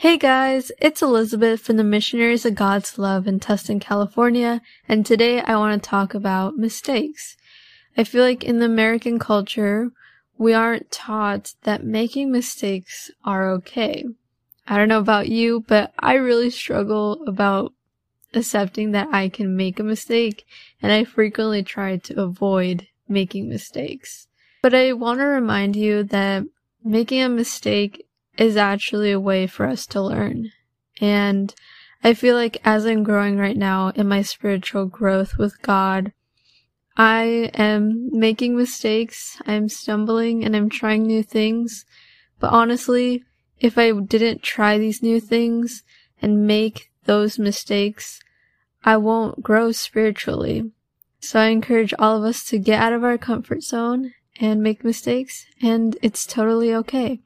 Hey guys, it's Elizabeth from the Missionaries of God's Love in Tustin, California, and today I want to talk about mistakes. I feel like in the American culture, we aren't taught that making mistakes are okay. I don't know about you, but I really struggle about accepting that I can make a mistake, and I frequently try to avoid making mistakes. But I want to remind you that making a mistake is actually a way for us to learn. And I feel like as I'm growing right now in my spiritual growth with God, I am making mistakes, I'm stumbling, and I'm trying new things. But honestly, if I didn't try these new things and make those mistakes, I won't grow spiritually. So I encourage all of us to get out of our comfort zone and make mistakes, and it's totally okay.